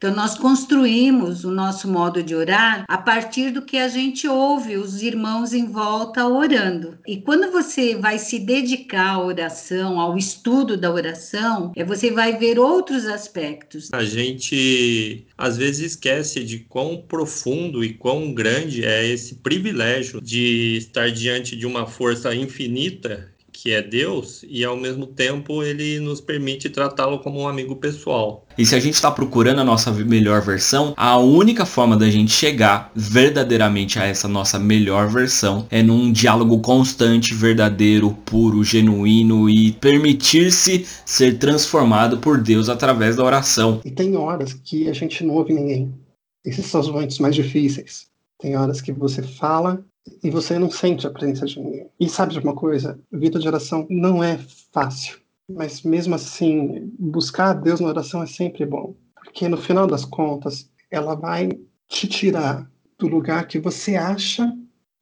Então, nós construímos o nosso modo de orar a partir do que a gente ouve os irmãos em volta orando. E quando você vai se dedicar à oração, ao estudo da oração, é você vai ver outros aspectos. A gente às vezes esquece de quão profundo e quão grande é esse privilégio de estar diante de uma força infinita que é Deus, e ao mesmo tempo ele nos permite tratá-lo como um amigo pessoal. E se a gente está procurando a nossa melhor versão, a única forma da gente chegar verdadeiramente a essa nossa melhor versão é num diálogo constante, verdadeiro, puro, genuíno e permitir-se ser transformado por Deus através da oração. E tem horas que a gente não ouve ninguém. Esses são os momentos mais difíceis. Tem horas que você fala e você não sente a presença de ninguém. E sabe de uma coisa? Vida de oração não é fácil, mas mesmo assim, buscar a Deus na oração é sempre bom, porque no final das contas, ela vai te tirar do lugar que você acha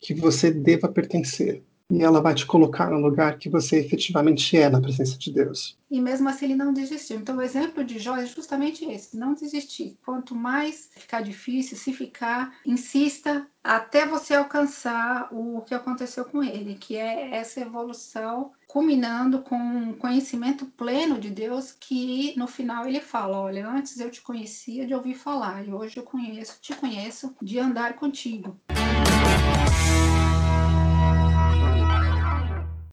que você deva pertencer e ela vai te colocar no lugar que você efetivamente é na presença de Deus. E mesmo assim ele não desistiu. Então o exemplo de Jó é justamente esse, não desistir. Quanto mais ficar difícil, se ficar, insista até você alcançar o que aconteceu com ele, que é essa evolução culminando com um conhecimento pleno de Deus que no final ele fala, olha, antes eu te conhecia de ouvir falar e hoje eu conheço, te conheço de andar contigo.